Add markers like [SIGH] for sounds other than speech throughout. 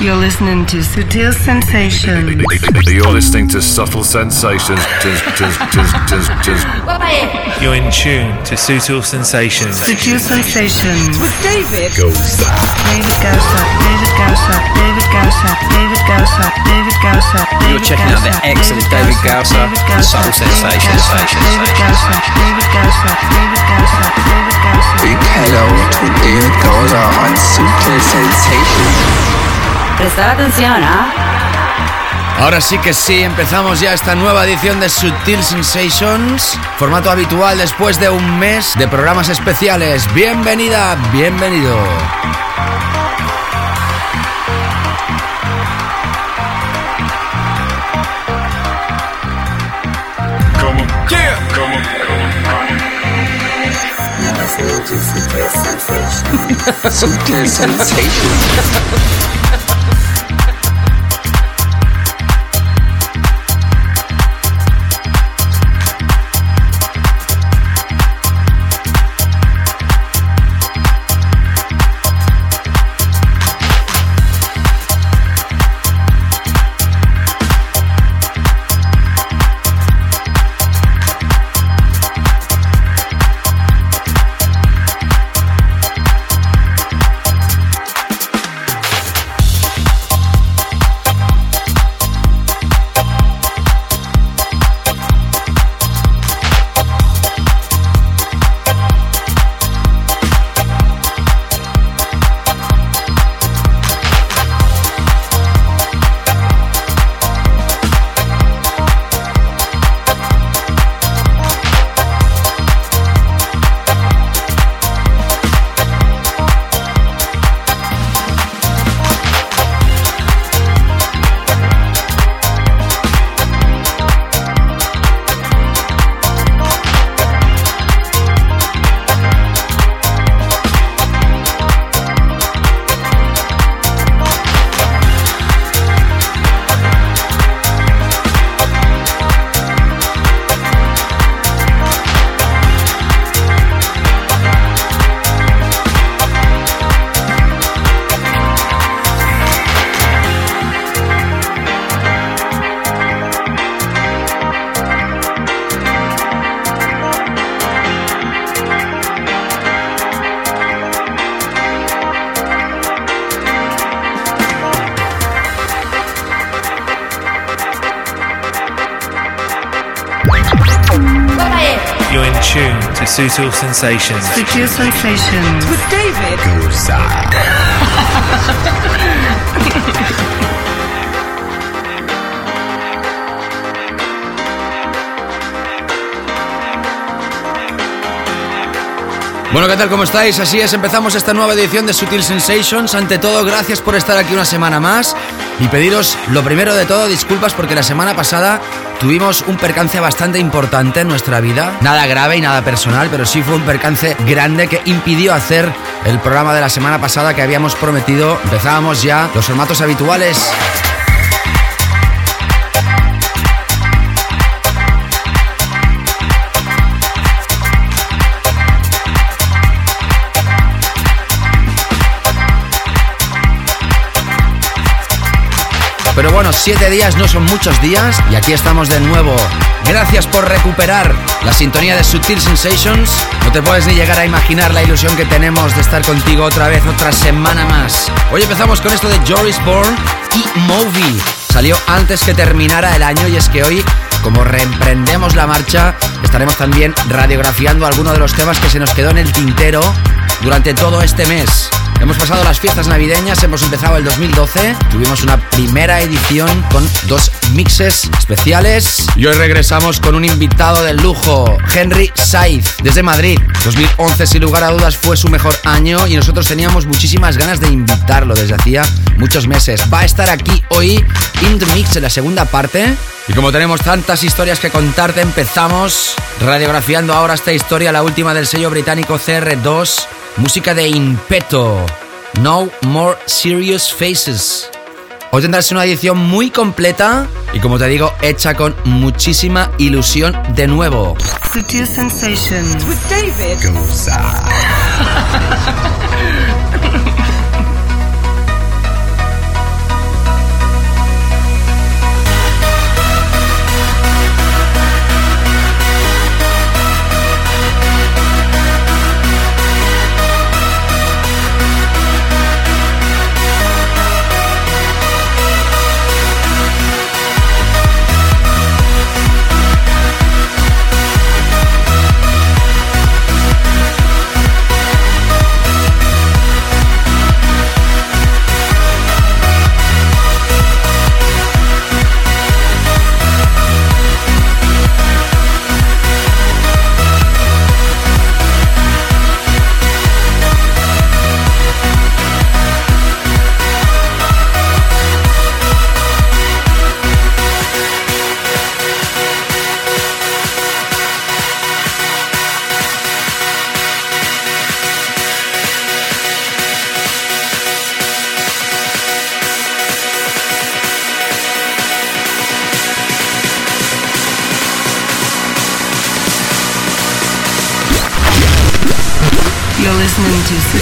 You're listening to Sutil Sensations. You're listening to Subtle Sensations. You're in tune to Sutil Sensations. Sutil Sensations. With David. Goes David Gausa, David Gausa, David Gausa, David Gausa, David Gausa. You're checking out the excellent David Gausa and Subtle Sensations. David Gausa, David Gausa, David Gausa, David Gausa. Big hello to David Goza on Sutil Sensations. Prestar atención, ¿ah? Ahora sí que sí, empezamos ya esta nueva edición de Sutil Sensations, formato habitual después de un mes de programas especiales. Bienvenida, bienvenido. Come on. Yeah. Come on. Sutil Sensations. Sutil Sensations. Sutil Sensations. With David. Bueno, ¿qué tal? ¿Cómo estáis? Así es, empezamos esta nueva edición de Sutil Sensations. Ante todo, gracias por estar aquí una semana más y pediros lo primero de todo, disculpas porque la semana pasada tuvimos un percance bastante importante en nuestra vida. Nada grave y nada personal, pero sí fue un percance grande que impidió hacer el programa de la semana pasada que habíamos prometido. Empezábamos ya los formatos habituales. Pero bueno, siete días no son muchos días y aquí estamos de nuevo. Gracias por recuperar la sintonía de Sutil Sensations. No te puedes ni llegar a imaginar la ilusión que tenemos de estar contigo otra vez, otra semana más. Hoy empezamos con esto de Joris Bourne y Movie. Salió antes que terminara el año y es que hoy, como reemprendemos la marcha, estaremos también radiografiando algunos de los temas que se nos quedó en el tintero durante todo este mes. Hemos pasado las fiestas navideñas, hemos empezado el 2012, tuvimos una primera edición con dos mixes especiales y hoy regresamos con un invitado de lujo, Henry Saiz, desde Madrid. 2011 sin lugar a dudas fue su mejor año y nosotros teníamos muchísimas ganas de invitarlo desde hacía muchos meses. Va a estar aquí hoy in the mix en la segunda parte y como tenemos tantas historias que contarte, empezamos radiografiando ahora esta historia, la última del sello británico CR2, música de Impeto, No More Serious Faces. Hoy tendrás una edición muy completa y como te digo, hecha con muchísima ilusión de nuevo. Sutil Sensations. With David. [LAUGHS]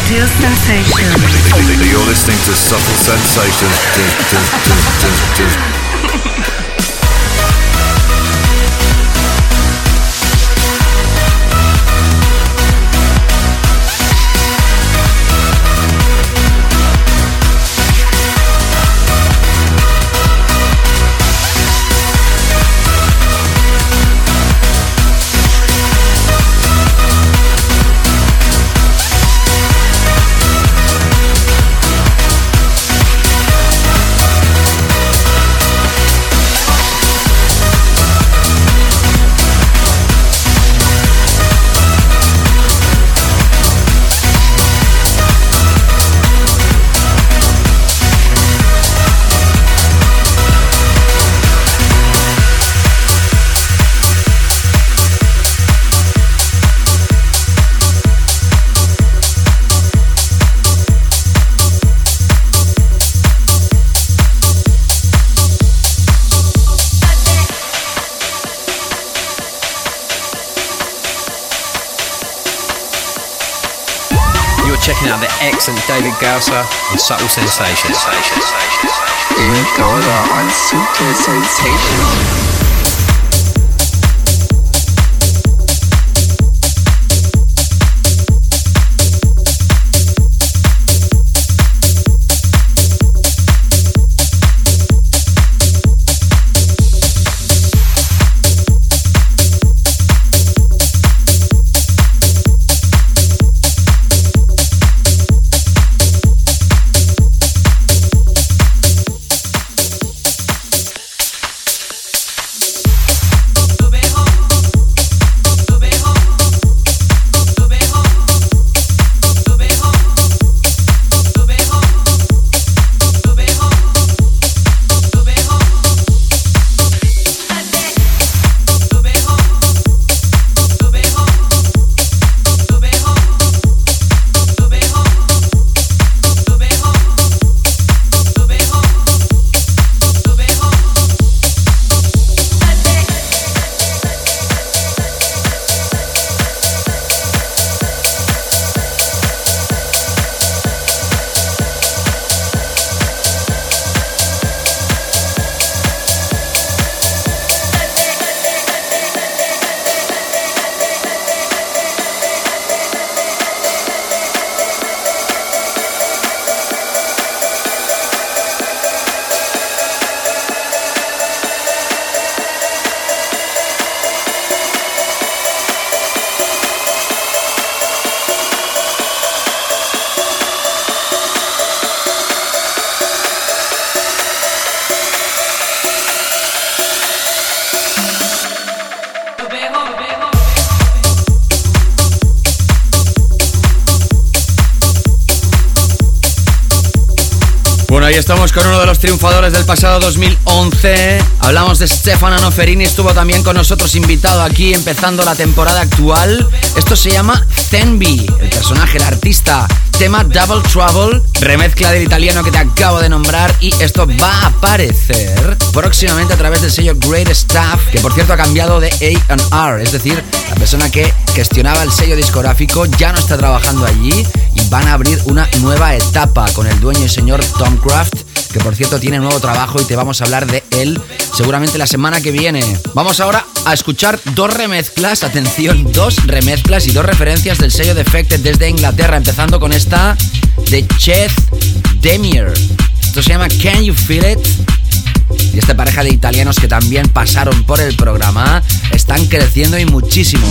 You're listening to Subtle Sensations. David Gausser and Subtle Sensations. David Gausser on Subtle Sensations. Los triunfadores del pasado 2011. Hablamos de Stefano Noferini, estuvo también con nosotros invitado aquí empezando la temporada actual. Esto se llama Zenby, el personaje, el artista. Tema Double Trouble, remezcla del italiano que te acabo de nombrar y esto va a aparecer próximamente a través del sello Great Stuff, que por cierto ha cambiado de A&R, es decir, la persona que gestionaba el sello discográfico ya no está trabajando allí y van a abrir una nueva etapa con el dueño y señor Tom Craft que por cierto tiene nuevo trabajo y te vamos a hablar de él seguramente la semana que viene. Vamos ahora a escuchar dos remezclas, atención, dos remezclas y dos referencias del sello Defected desde Inglaterra, empezando con esta de Chet Demir. Esto se llama Can You Feel It? Y esta pareja de italianos que también pasaron por el programa están creciendo y muchísimo.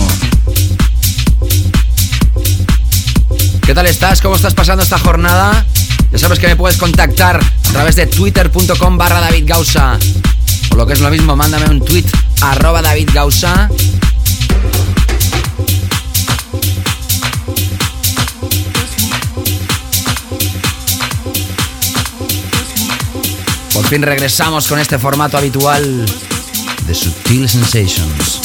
¿Qué tal estás? ¿Cómo estás pasando esta jornada? Ya sabes que me puedes contactar a través de twitter.com barra David. O lo que es lo mismo, mándame un tweet arroba David Gausa. Por fin regresamos con este formato habitual de Subtil Sensations.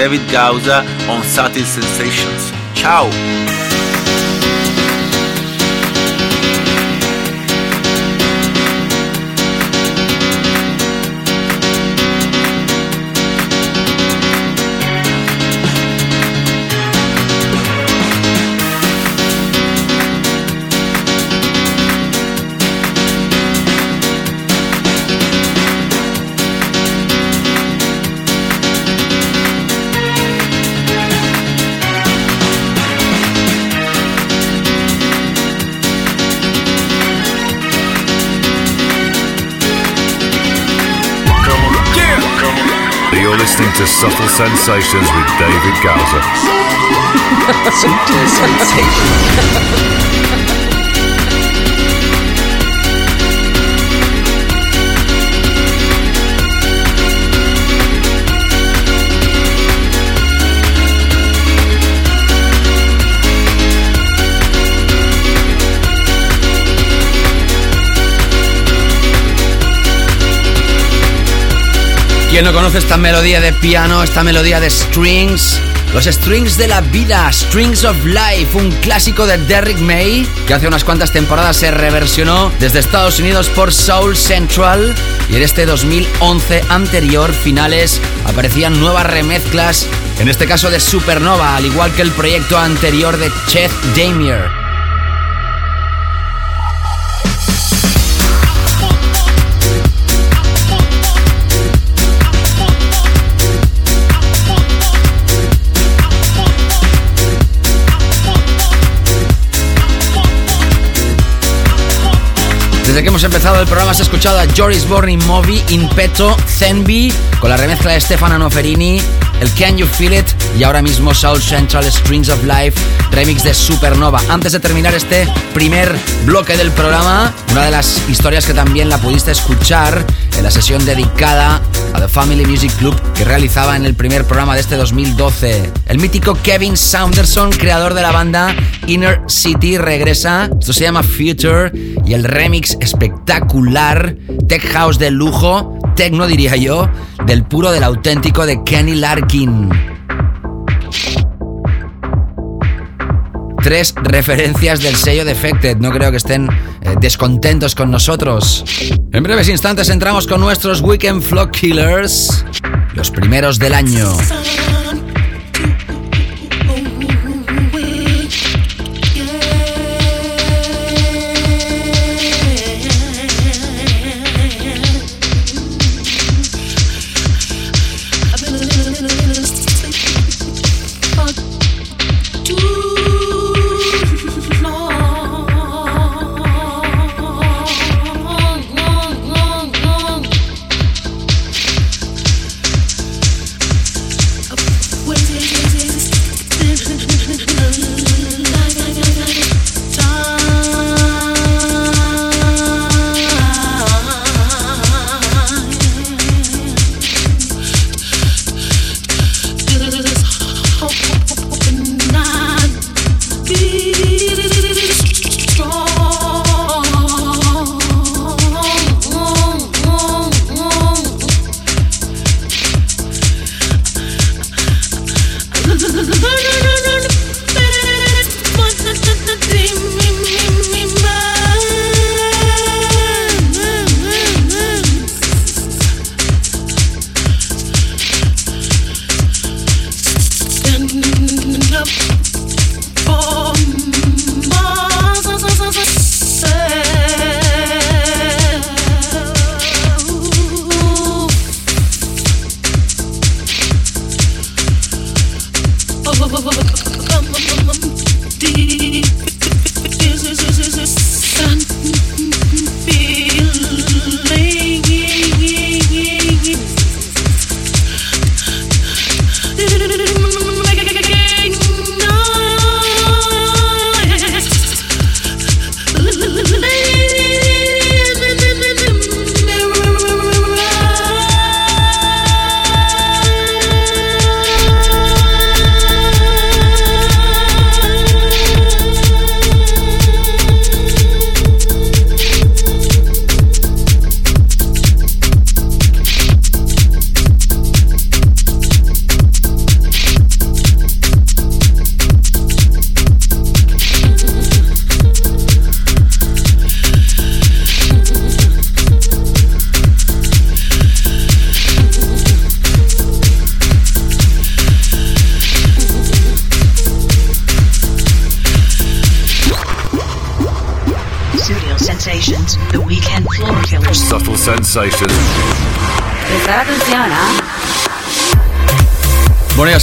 David Gauza on Subtle Sensations. Ciao! Subtle Sensations with David Gowser. [LAUGHS] Sutil Sensations. ¿Quién no conoce esta melodía de piano, esta melodía de strings? Los strings de la vida, Strings of Life, un clásico de Derrick May, que hace unas cuantas temporadas se reversionó desde Estados Unidos por Soul Central y en este 2011 anterior, finales, aparecían nuevas remezclas, en este caso de Supernova, al igual que el proyecto anterior de Chet Damier. Hemos empezado el programa has escuchado a Joris Born in Moby, In Petto, Zenby, con la remezcla de Stefano Noferini, el Can You Feel It y ahora mismo Soul Central Strings of Life, remix de Supernova. Antes de terminar este primer bloque del programa, una de las historias que también la pudiste escuchar en la sesión dedicada a The Family Music Club que realizaba en el primer programa de este 2012. El mítico Kevin Saunderson, creador de la banda Inner City, regresa. Esto se llama Future y el remix espectacular, tech house de lujo, techno diría yo, del puro del auténtico de Kenny Larkin. Tres referencias del sello Defected. No creo que estén eh, descontentos con nosotros. En breves instantes entramos con nuestros Weekend Flock Killers. Los primeros del año.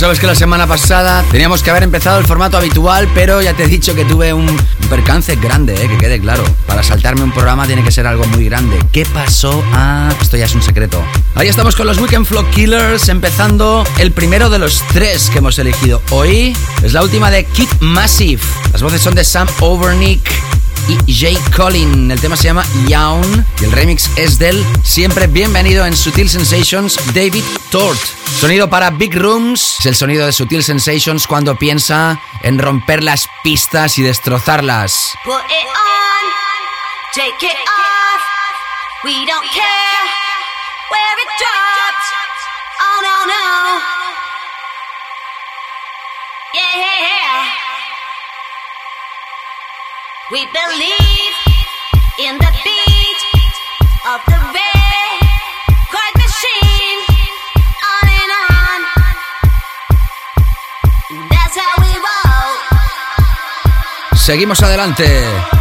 Sabes que la semana pasada teníamos que haber empezado el formato habitual, pero ya te he dicho que tuve un, percance grande, eh, que quede claro. Para saltarme un programa tiene que ser algo muy grande. ¿Qué pasó? Ah, esto ya es un secreto. Ahí estamos con los Weekend Flow Killers, empezando el primero de los tres que hemos elegido hoy. Es la última de Kid Massive. Las voces son de Sam Overnick y Jay Collin. El tema se llama Yawn y el remix es del siempre bienvenido en Sutil Sensations David Tort. Sonido para Big Rooms es el sonido de Sutil Sensations cuando piensa en romper las pistas y destrozarlas. Put it on, take it off. We don't care where it drops. Oh no no. Yeah. We believe in the beat of the record Seguimos adelante.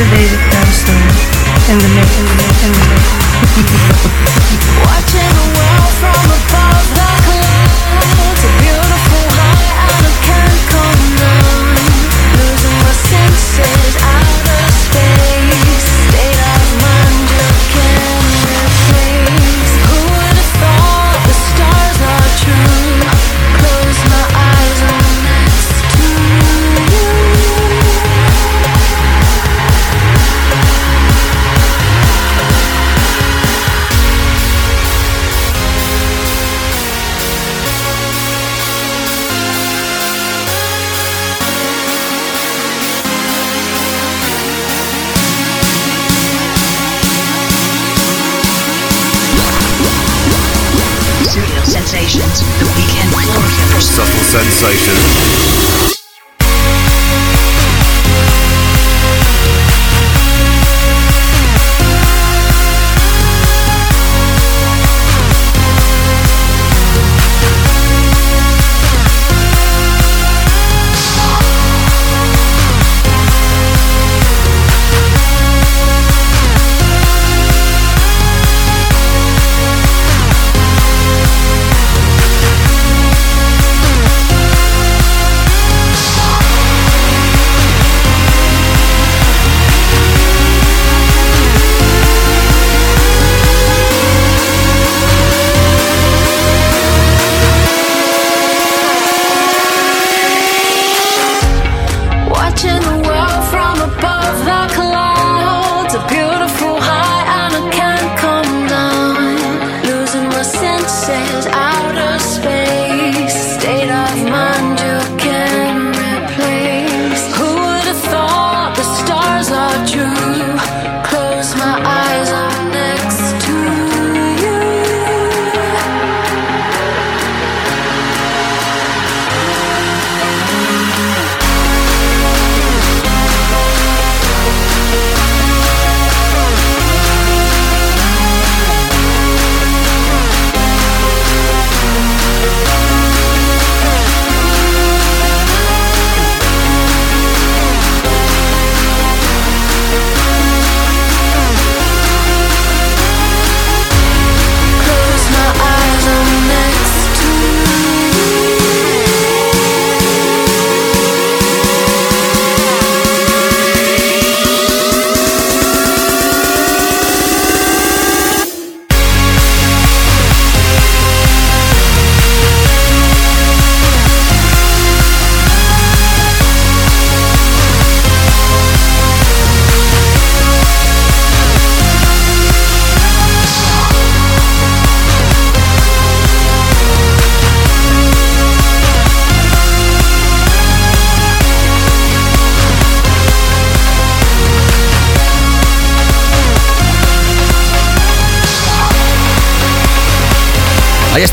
A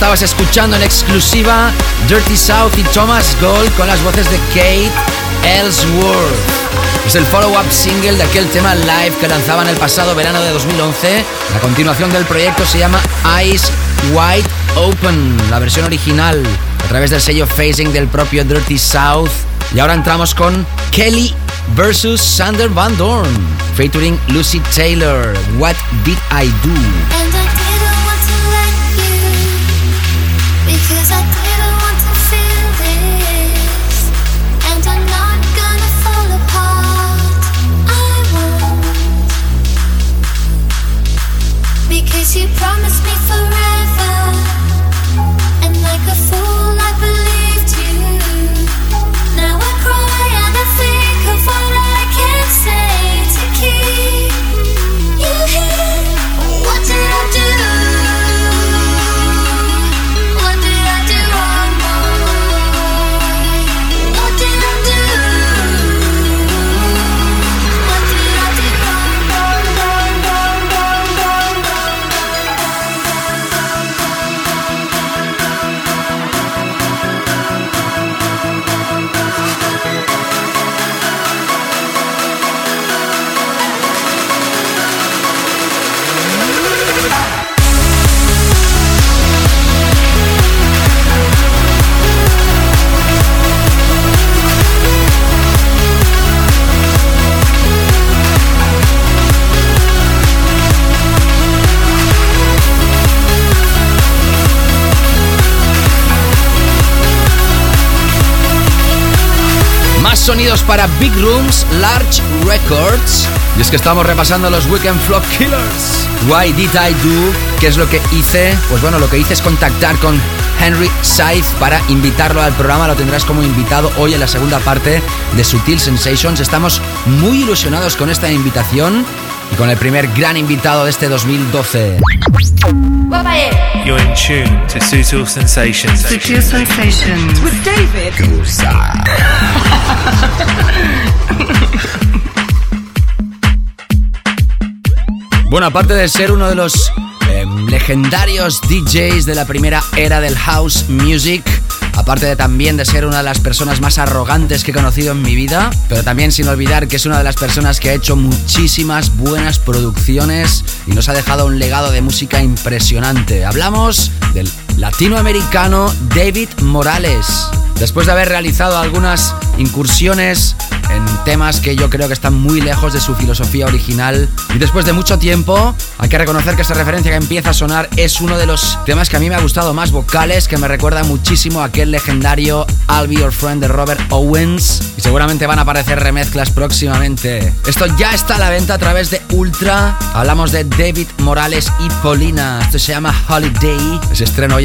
estabas escuchando en exclusiva Dirty South y Thomas Gold con las voces de Kate Ellsworth. Es el follow-up single de aquel tema live que lanzaban el pasado verano de 2011. La continuación del proyecto se llama Eyes Wide Open, la versión original, a través del sello Phasing del propio Dirty South. Y ahora entramos con Kelly versus Sander Van Dorn, featuring Lucy Taylor. What did I do? Because you sonidos para Big Rooms, Large Records. Y es que estamos repasando los Weekend Flock Killers. Why did I do? ¿Qué es lo que hice? Pues bueno, lo que hice es contactar con Henry Scythe para invitarlo al programa. Lo tendrás como invitado hoy en la segunda parte de Sutil Sensations. Estamos muy ilusionados con esta invitación y con el primer gran invitado de este 2012. You're in tune to Sutil Sensations. Sutil Sensations. With David [LAUGHS] Bueno, aparte de ser uno de los eh, legendarios DJs de la primera era del house music, aparte de también de ser una de las personas más arrogantes que he conocido en mi vida, pero también sin olvidar que es una de las personas que ha hecho muchísimas buenas producciones y nos ha dejado un legado de música impresionante. Hablamos del latinoamericano David Morales. Después de haber realizado algunas incursiones en temas que yo creo que están muy lejos de su filosofía original. Y después de mucho tiempo, hay que reconocer que esta referencia que empieza a sonar es uno de los temas que a mí me ha gustado más vocales, que me recuerda muchísimo a aquel legendario I'll Be Your Friend de Robert Owens. Y seguramente van a aparecer remezclas próximamente. Esto ya está a la venta a través de Ultra. Hablamos de David Morales y Polina. Esto se llama Holiday. Se estrena hoy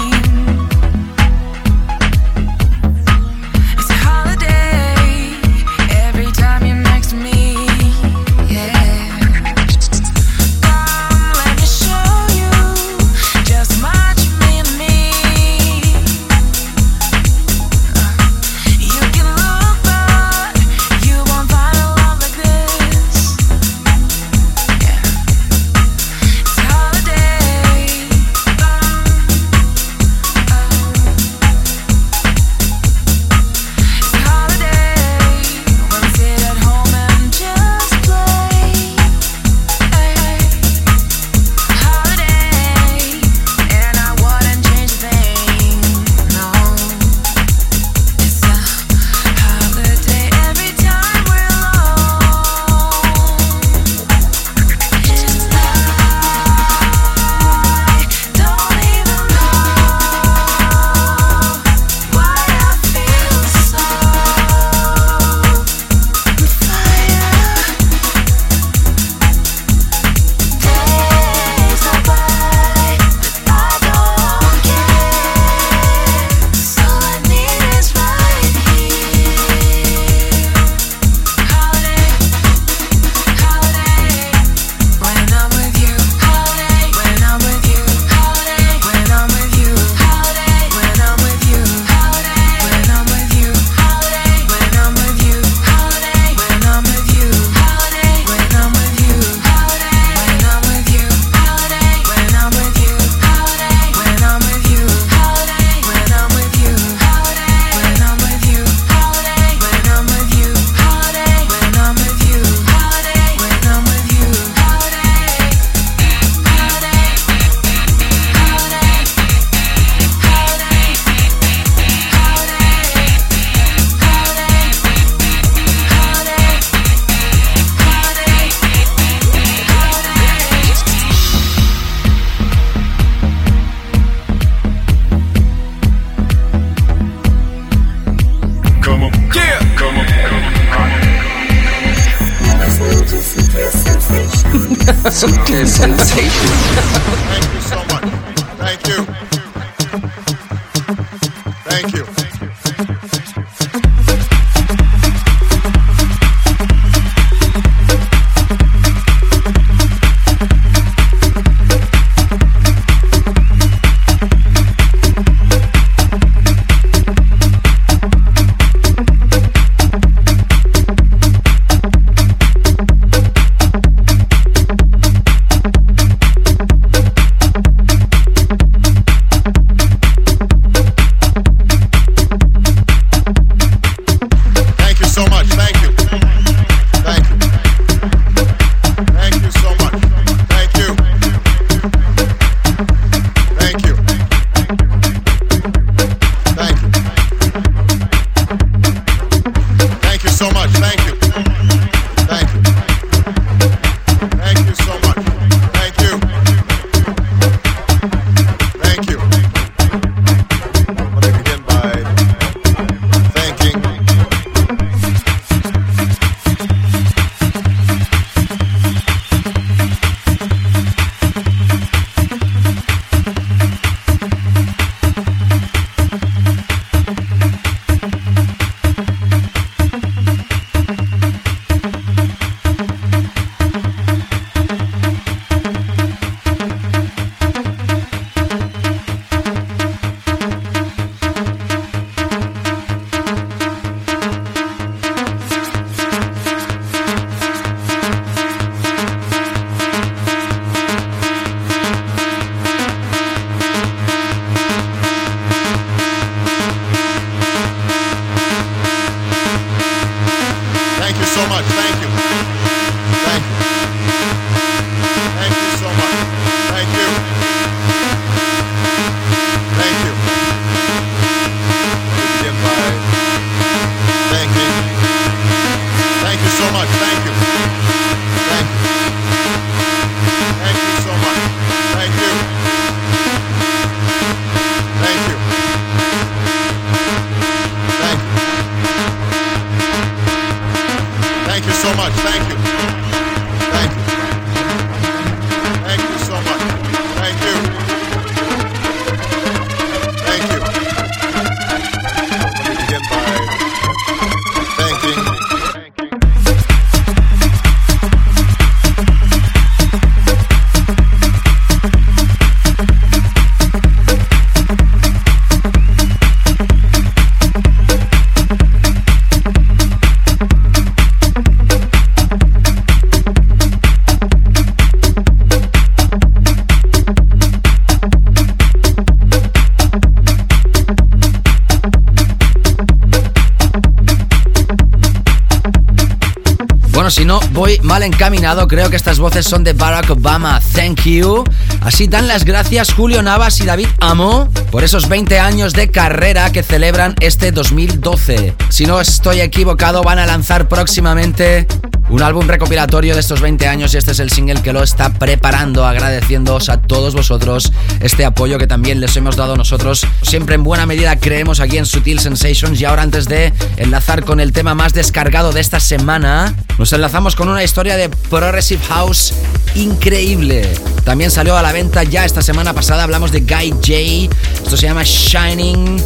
mal encaminado, creo que estas voces son de Barack Obama. Thank you. Así dan las gracias Julio Navas y David Amo por esos 20 años de carrera que celebran este 2012. Si no estoy equivocado, van a lanzar próximamente un álbum recopilatorio de estos 20 años y este es el single que lo está preparando, agradeciéndoos a todos vosotros este apoyo que también les hemos dado nosotros. Siempre en buena medida creemos aquí en Sutil Sensations y ahora antes de enlazar con el tema más descargado de esta semana, nos enlazamos con una historia de Progressive House increíble. También salió a la venta ya esta semana pasada, hablamos de Guy J, esto se llama Shining.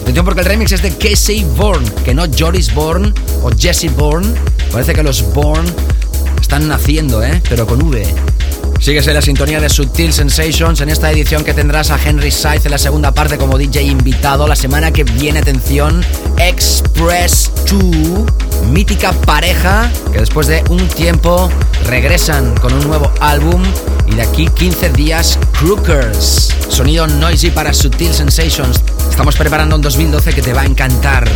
Atención porque el remix es de Casey Bourne, que no Joris Bourne o Jesse Bourne. Parece que los Bourne están naciendo, ¿eh? Pero con V. Sigues la sintonía de Subtil Sensations en esta edición que tendrás a Henry Scythe en la segunda parte como DJ invitado. La semana que viene, atención, Express 2, mítica pareja que después de un tiempo regresan con un nuevo álbum y de aquí 15 días Crookers. Sonido noisy para Subtil Sensations. Estamos preparando un 2012 que te va a encantar.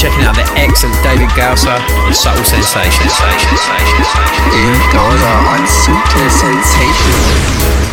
Checking out the excellent David Gausser on Subtle Sensations. David Gausa on Sutil Sensations.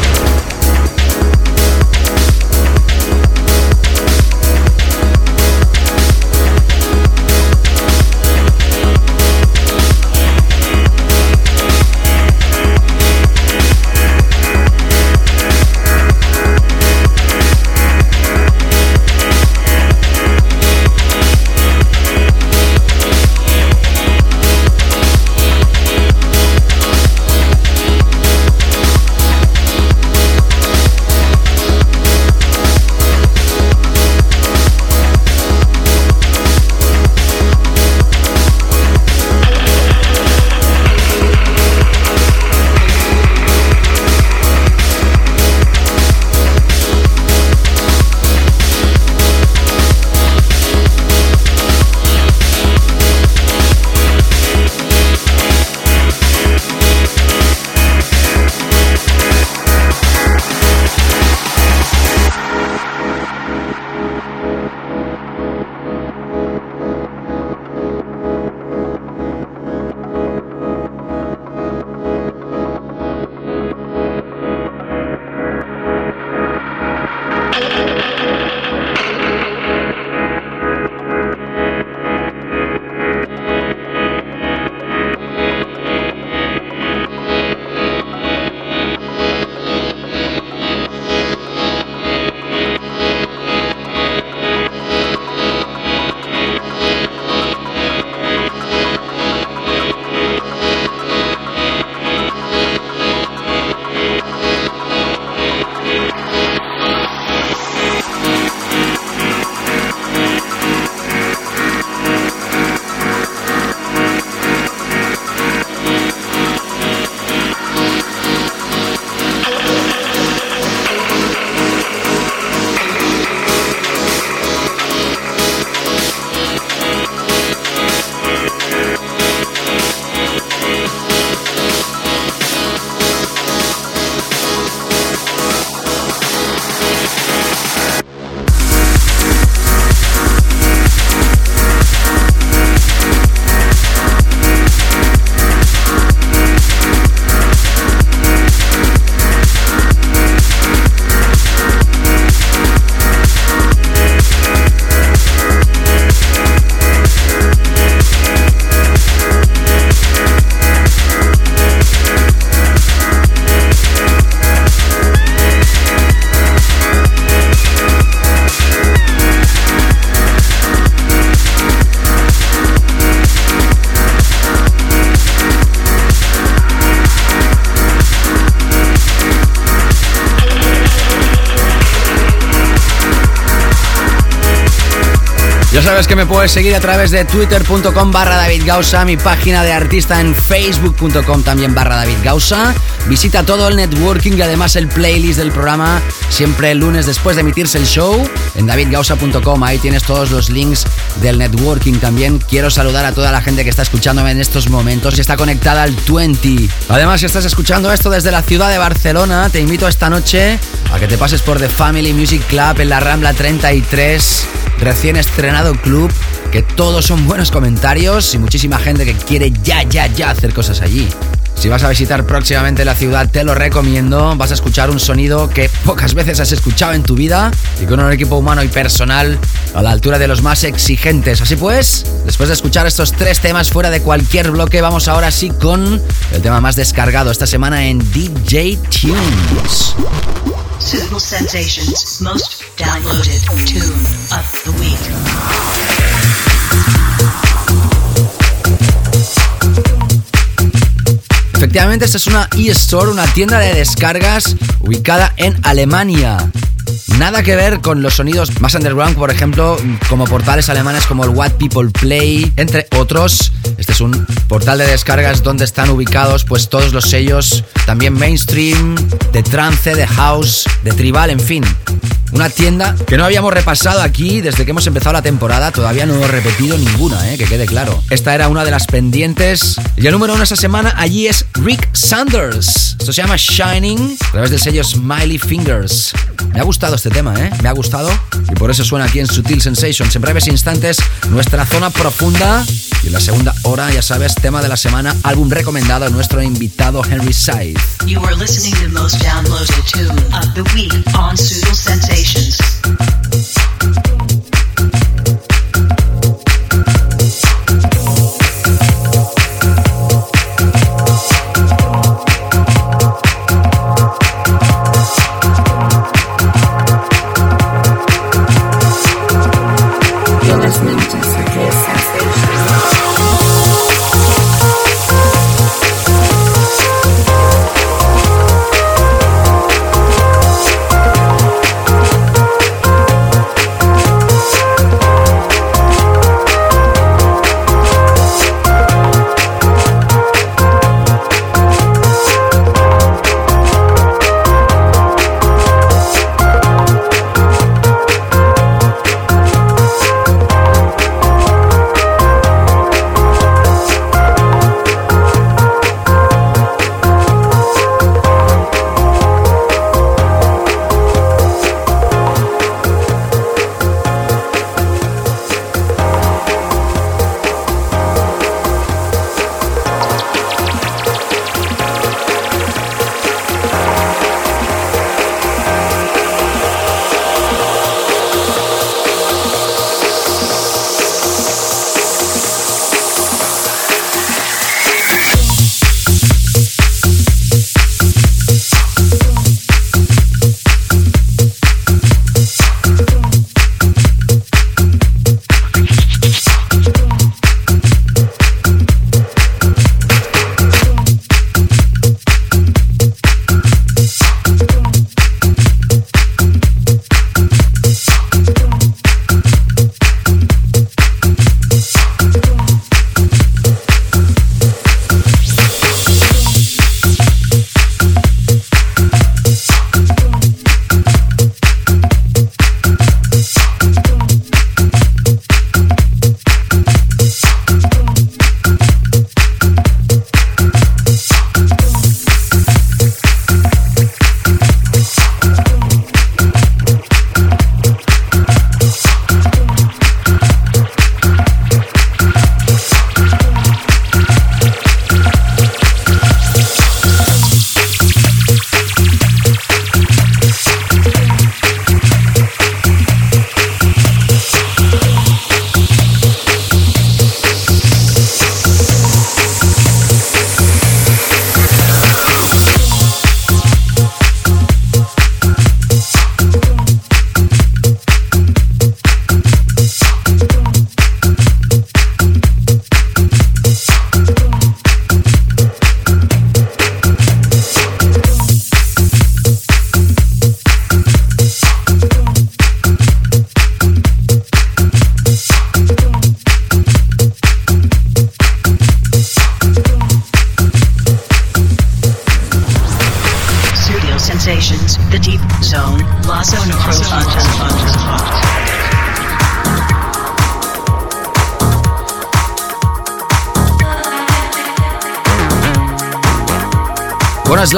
Sabes que me puedes seguir a través de twitter.com barra David Gausa, mi página de artista en facebook.com también barra David Gausa. Visita todo el networking y además el playlist del programa siempre el lunes después de emitirse el show en davidgausa.com. Ahí tienes todos los links del networking también. Quiero saludar a toda la gente que está escuchándome en estos momentos y está conectada al 20. Además, si estás escuchando esto desde la ciudad de Barcelona, te invito esta noche a que te pases por The Family Music Club en la Rambla 33, recién estrenado club, que todos son buenos comentarios y muchísima gente que quiere ya, ya, ya hacer cosas allí. Si vas a visitar próximamente la ciudad, te lo recomiendo. Vas a escuchar un sonido que pocas veces has escuchado en tu vida y con un equipo humano y personal a la altura de los más exigentes. Así pues, después de escuchar estos tres temas fuera de cualquier bloque, vamos ahora sí con el tema más descargado esta semana en DJ Tunes. Efectivamente, esta es una eStore, una tienda de descargas ubicada en Alemania. Nada que ver con los sonidos más underground, por ejemplo, como portales alemanes como el What People Play, entre otros. Este es un portal de descargas donde están ubicados pues todos los sellos, también mainstream, de trance, de house, de tribal, en fin. Una tienda que no habíamos repasado aquí desde que hemos empezado la temporada. Todavía no he repetido ninguna, ¿eh? que quede claro. Esta era una de las pendientes. Y el número uno esta semana allí es Rick Sanders. Esto se llama Shining a través del sello Smiley Fingers. Me ha gustado este tema, ¿eh? Me ha gustado. Y por eso suena aquí en Sutil Sensations. En breves instantes, nuestra zona profunda. Y en la segunda hora, ya sabes, tema de la semana, álbum recomendado a nuestro invitado Henry Side. You are listening to the most downloaded tune of the week on Suitable Sensations.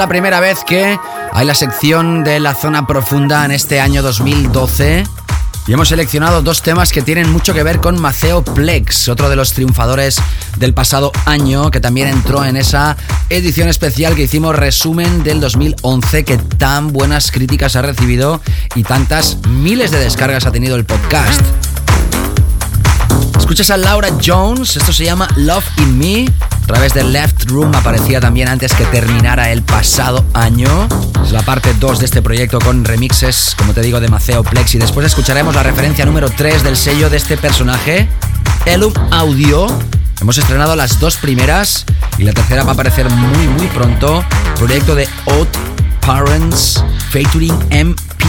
La primera vez que hay la sección de la zona profunda en este año 2012. Y hemos seleccionado dos temas que tienen mucho que ver con Maceo Plex, otro de los triunfadores del pasado año, que también entró en esa edición especial que hicimos resumen del 2011, que tan buenas críticas ha recibido y tantas miles de descargas ha tenido el podcast. Escuchas a Laura Jones, esto se llama Love in Me. Través de Left Room aparecía también antes que terminara el pasado año. Es la parte 2 de este proyecto con remixes, como te digo, de Maceo Plex. Y después escucharemos la referencia número 3 del sello de este personaje, Elum Audio. Hemos estrenado las dos primeras y la tercera va a aparecer muy, muy pronto. Proyecto de Odd Parents featuring MP.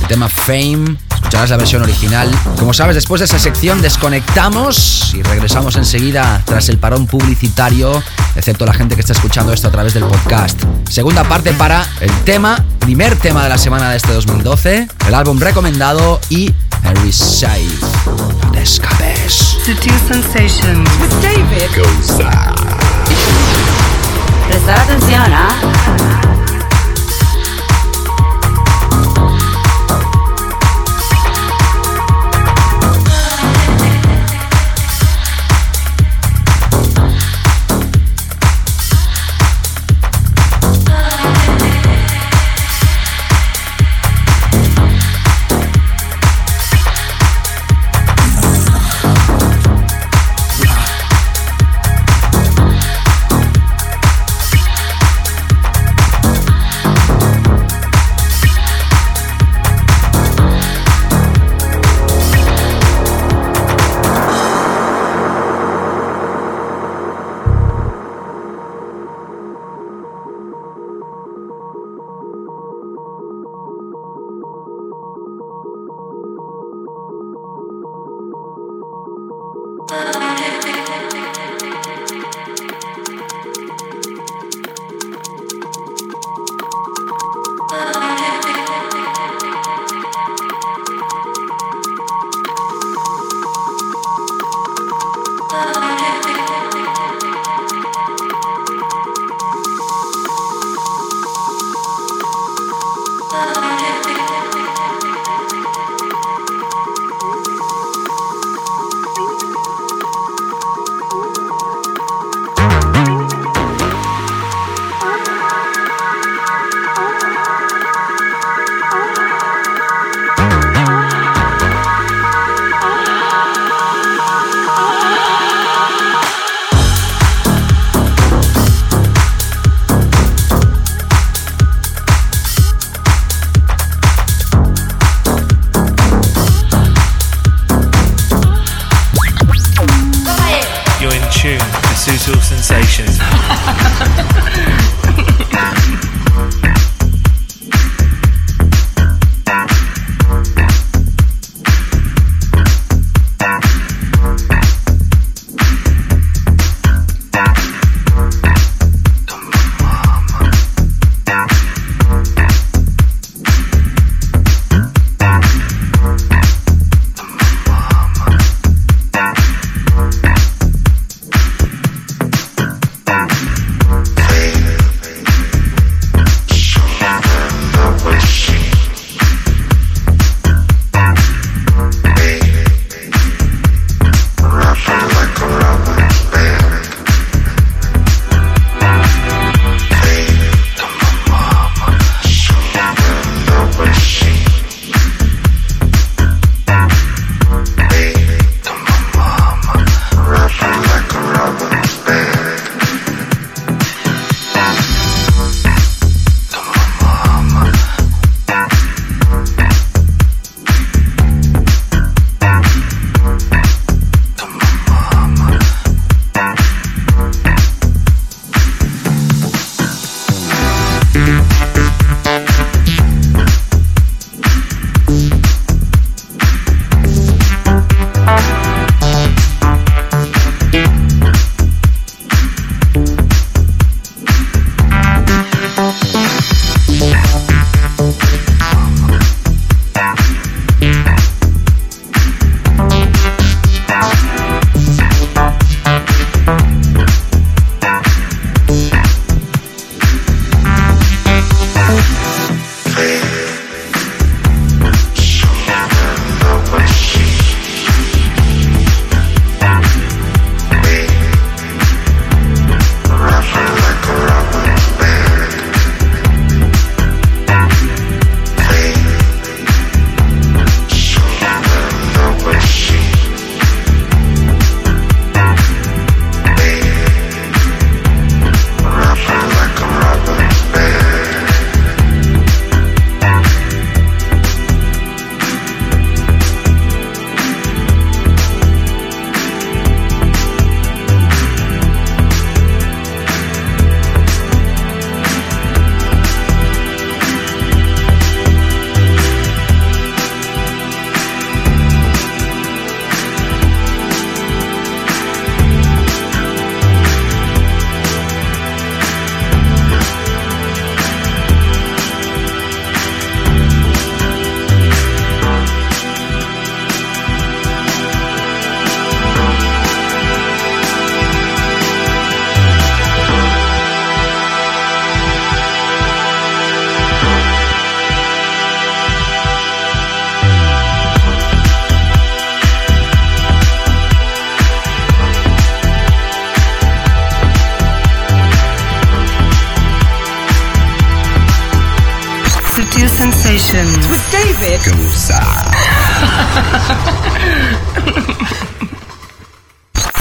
El tema Fame Escucharás la versión original. Como sabes, después de esa sección desconectamos y regresamos enseguida tras el parón publicitario, excepto la gente que está escuchando esto a través del podcast. Segunda parte para el tema, primer tema de la semana de este 2012, el álbum recomendado y Harry Side. No te escapes. Sensations with David Goza. Prestar atención, ¿ah?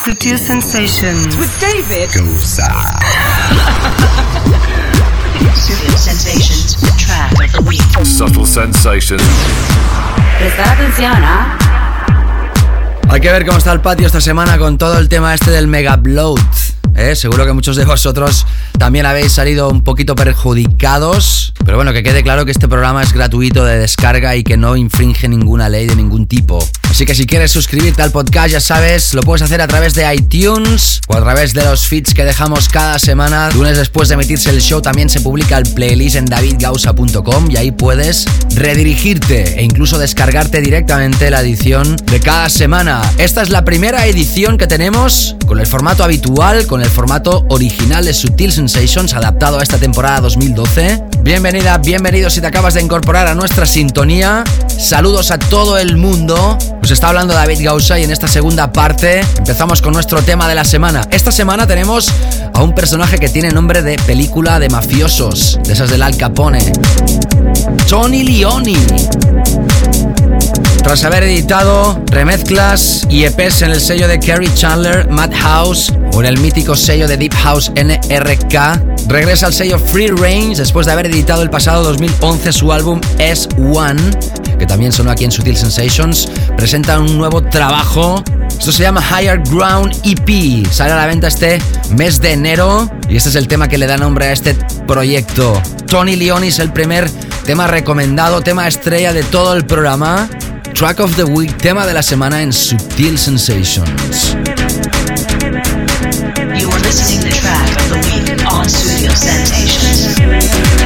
Sutil Sensations with David Sutil Sensations, track of the week. Subtle sensations. Prestar atención, ¿ah? Hay que ver cómo está el patio esta semana con todo el tema este del Mega Bloat. ¿eh? Seguro que muchos de vosotros también habéis salido un poquito perjudicados. Pero bueno, que quede claro que este programa es gratuito de descarga y que no infringe ninguna ley de ningún tipo. Así que si quieres suscribirte al podcast, ya sabes, lo puedes hacer a través de iTunes o a través de los feeds que dejamos cada semana. Lunes después de emitirse el show también se publica el playlist en davidgausa.com y ahí puedes redirigirte e incluso descargarte directamente la edición de cada semana. Esta es la primera edición que tenemos con el formato habitual, con el formato original de Sutil Sensations adaptado a esta temporada 2012. Bienvenida, bienvenido si te acabas de incorporar a nuestra sintonía. Saludos a todo el mundo. Os está hablando David Gausa y en esta segunda parte empezamos con nuestro tema de la semana. Esta semana tenemos a un personaje que tiene nombre de película de mafiosos, de esas del Al Capone. Tony Leoni. Tras haber editado remezclas y EPs en el sello de Kerry Chandler, Madhouse o en el mítico sello de Deep House NRK, regresa al sello Free Range después de haber editado el pasado 2011 su álbum S1, que también sonó aquí en Sutil Sensations, presenta un nuevo trabajo. Esto se llama Higher Ground EP. Sale a la venta este mes de enero y este es el tema que le da nombre a este proyecto. Tony Leoni es el primer tema recomendado, tema estrella de todo el programa. Track of the Week, tema de la semana en Sutil Sensations. Sensations.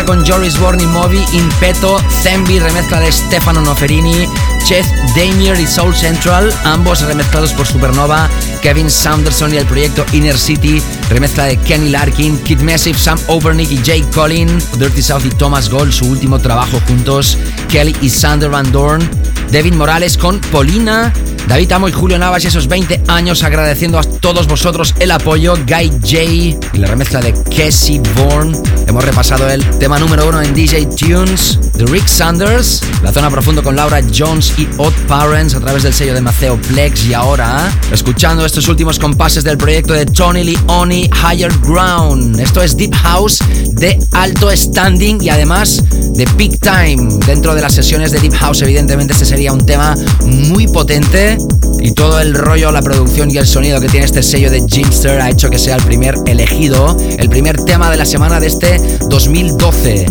Con Joris Born y Moby, Impeto, Zembi, remezcla de Stefano Noferini, Chet Damier y Soul Central, ambos remezclados por Supernova, Kevin Saunderson y el proyecto Inner City, remezcla de Kenny Larkin, Kid Massive, Sam Overnick y Jake Collin, Dirty South y Thomas Gold, su último trabajo juntos, Kelly y Sander Van Dorn, Devin Morales con Polina, David Amo y Julio Navas y esos 20 años agradeciendo a todos vosotros el apoyo, Guy J y la remezcla de Casey Bourne. Hemos repasado el tema número uno en DJ Tunes Rick Sanders, la zona profundo con Laura Jones y Odd Parents a través del sello de Maceo Plex y ahora escuchando estos últimos compases del proyecto de Tony Leone Higher Ground. Esto es Deep House de alto standing y además de peak time. Dentro de las sesiones de Deep House evidentemente este sería un tema muy potente y todo el rollo, la producción y el sonido que tiene este sello de Jimster ha hecho que sea el primer elegido, el primer tema de la semana de este 2012.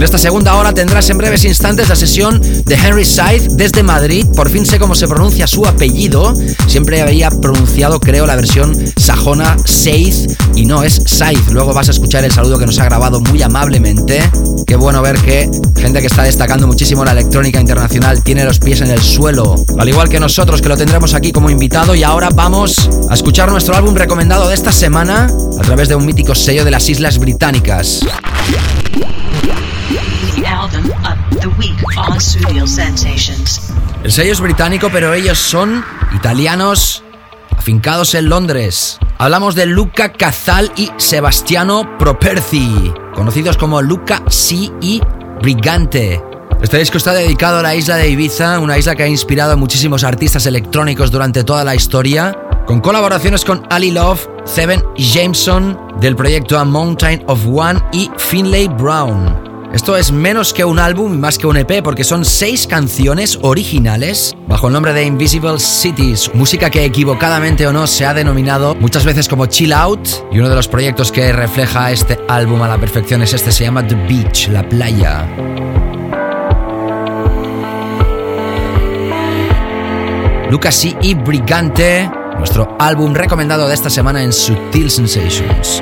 En esta segunda hora tendrás en breves instantes la sesión de Henry Scythe desde Madrid. Por fin sé cómo se pronuncia su apellido. Siempre había pronunciado, creo, la versión sajona Seith y no es Scythe. Luego vas a escuchar el saludo que nos ha grabado muy amablemente. Qué bueno ver que gente que está destacando muchísimo la electrónica internacional tiene los pies en el suelo. Al igual que nosotros, que lo tendremos aquí como invitado. Y ahora vamos a escuchar nuestro álbum recomendado de esta semana a través de un mítico sello de las Islas Británicas. El sello es británico, pero ellos son italianos afincados en Londres. Hablamos de Luca Cazal y Sebastiano Properzi, conocidos como Luca C y Brigante. Este disco está dedicado a la isla de Ibiza, una isla que ha inspirado a muchísimos artistas electrónicos durante toda la historia, con colaboraciones con Ali Love, Seven Jameson, del proyecto A Mountain of One y Finlay Brown. Esto es menos que un álbum y más que un EP porque son seis canciones originales bajo el nombre de Invisible Cities, música que equivocadamente o no se ha denominado muchas veces como Chill Out y uno de los proyectos que refleja este álbum a la perfección es este, se llama The Beach, la playa. Lucas y Brigante, nuestro álbum recomendado de esta semana en Sutil Sensations.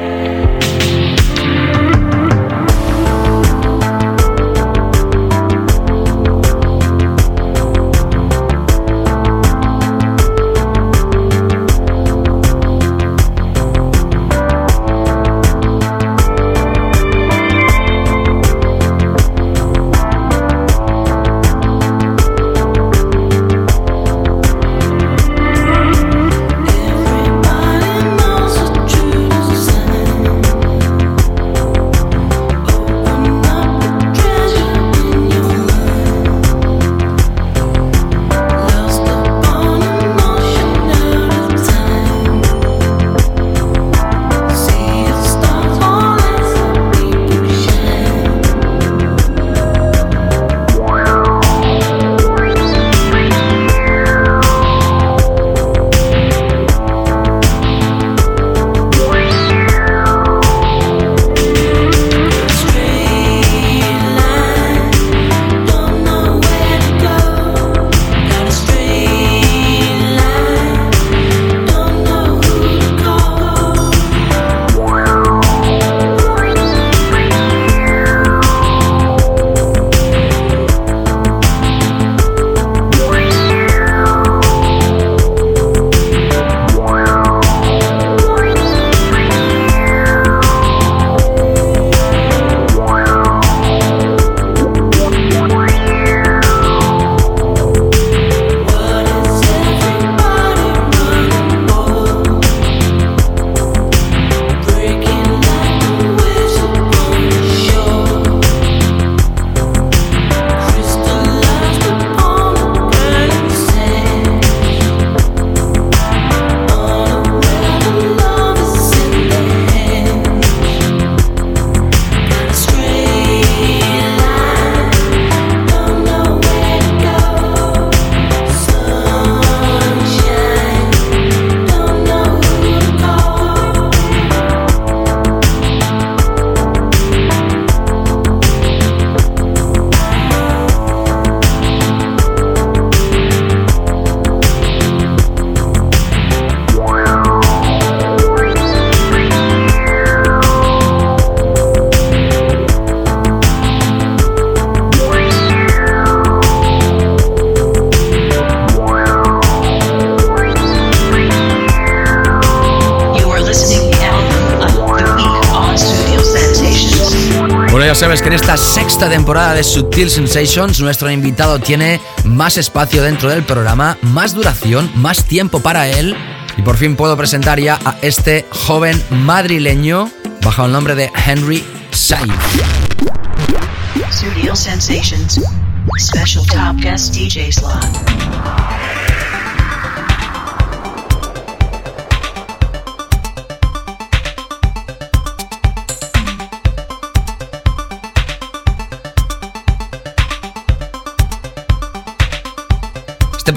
Temporada de Subtil Sensations. Nuestro invitado tiene más espacio dentro del programa, más duración, más tiempo para él. Y por fin puedo presentar ya a este joven madrileño bajo el nombre de Henry slot.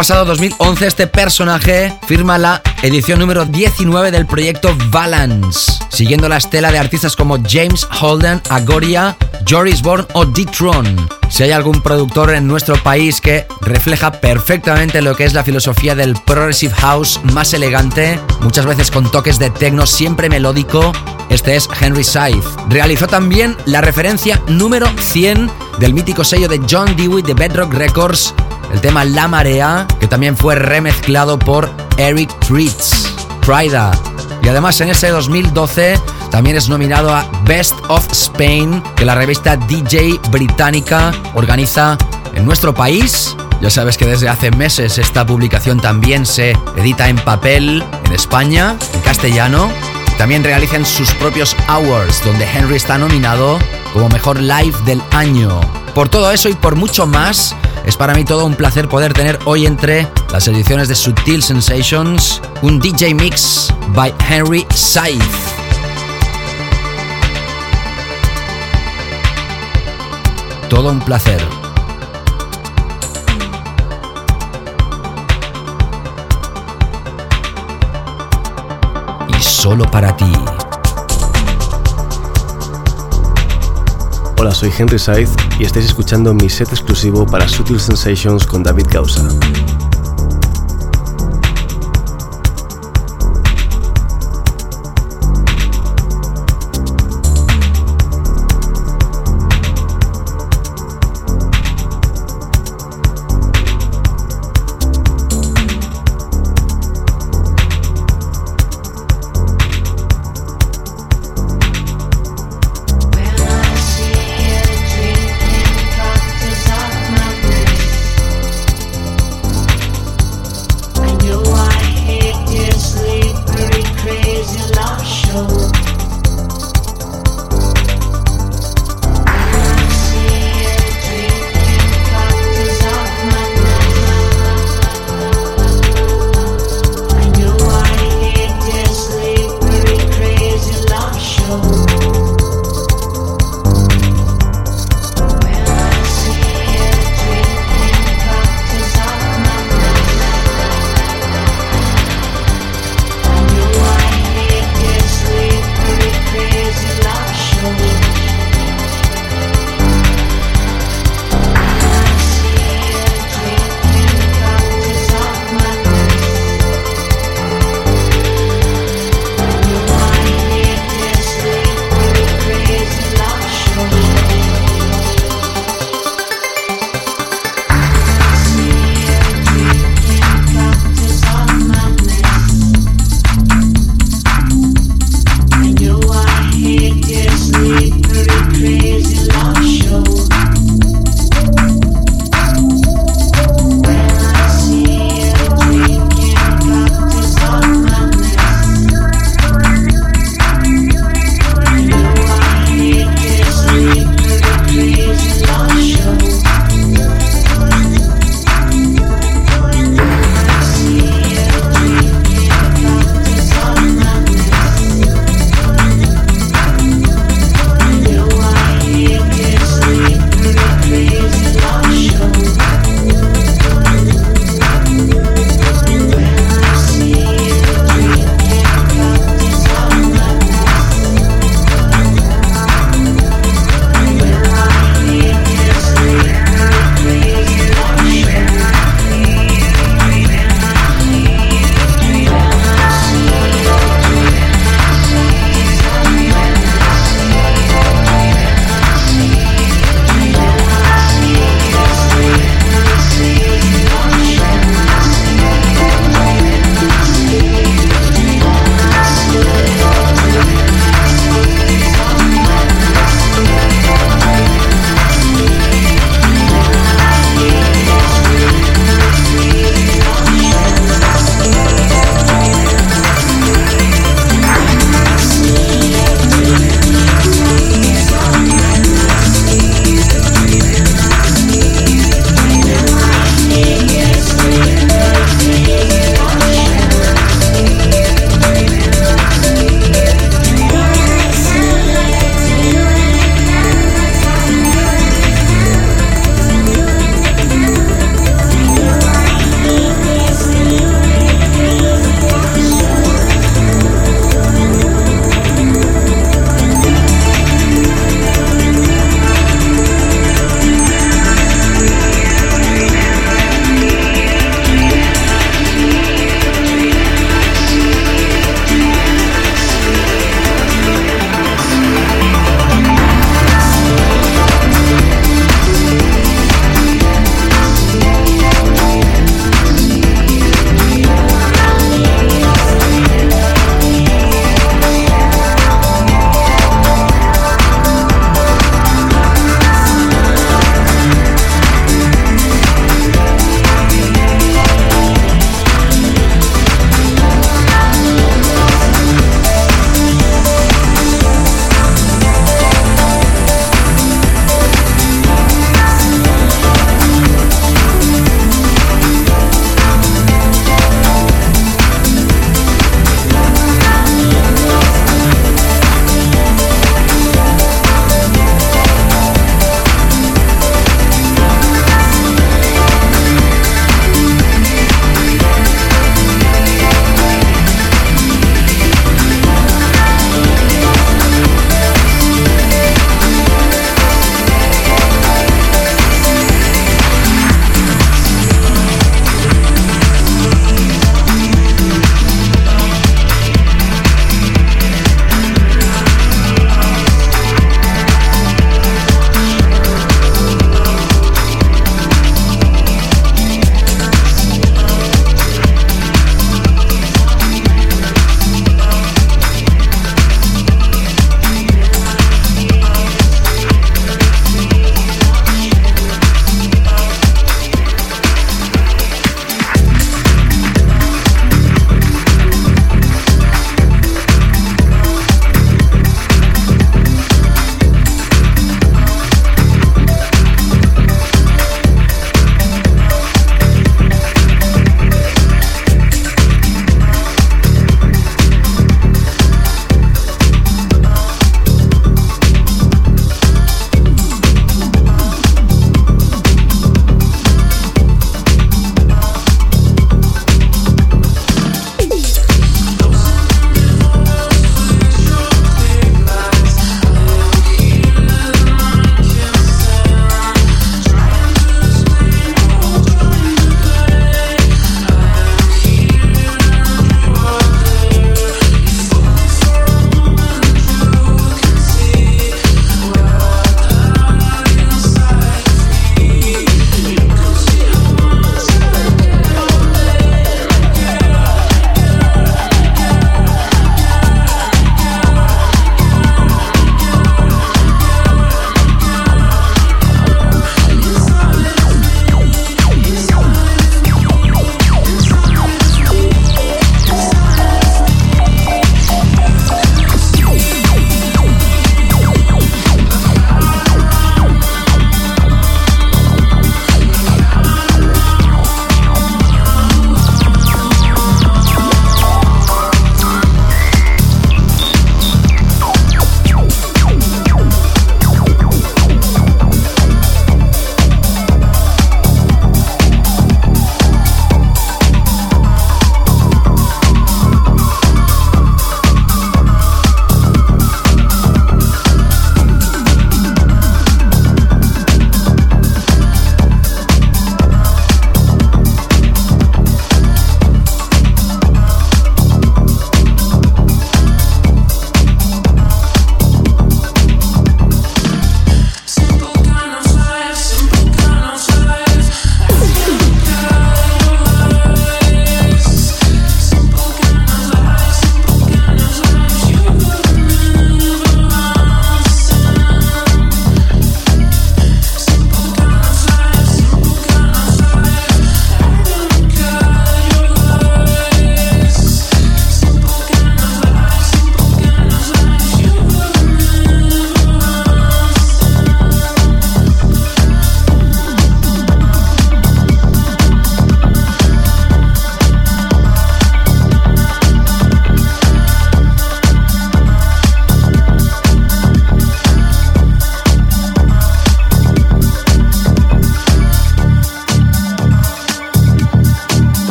Pasado 2011 este personaje firma la edición número 19 del proyecto Balance, siguiendo la estela de artistas como James Holden, Agoria, Joris Bourne o D-Tron. Si hay algún productor en nuestro país que refleja perfectamente lo que es la filosofía del Progressive House más elegante, muchas veces con toques de techno siempre melódico, este es Henry Scythe. Realizó también la referencia número 100 del mítico sello de John Dewey de Bedrock Records, el tema La Marea, que también fue remezclado por Eric Fritz. Prida. Y además en ese 2012 también es nominado a Best of Spain, que la revista DJ británica organiza en nuestro país. Ya sabes que desde hace meses esta publicación también se edita en papel en España, en castellano. También realizan sus propios awards, donde Henry está nominado como mejor live del año. Por todo eso y por mucho más, es para mí todo un placer poder tener hoy entre las ediciones de Subtil Sensations un DJ Mix by Henry Scythe. Todo un placer. Y solo para ti. Hola, soy Henry Scythe y estáis escuchando mi set exclusivo para Sutil Sensations con David Gausa.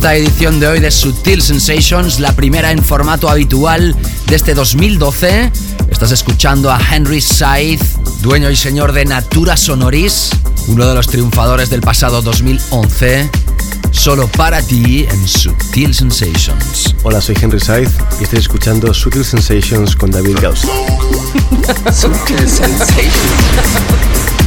Esta edición de hoy de Sutil Sensations, la primera en formato habitual de este 2012, estás escuchando a Henry Said, dueño y señor de Natura Sonoris, uno de los triunfadores del pasado 2011, solo para ti en Sutil Sensations. Hola, soy Henry Said y estoy escuchando Sutil Sensations con David Gauss. [LAUGHS] Sutil Sensations.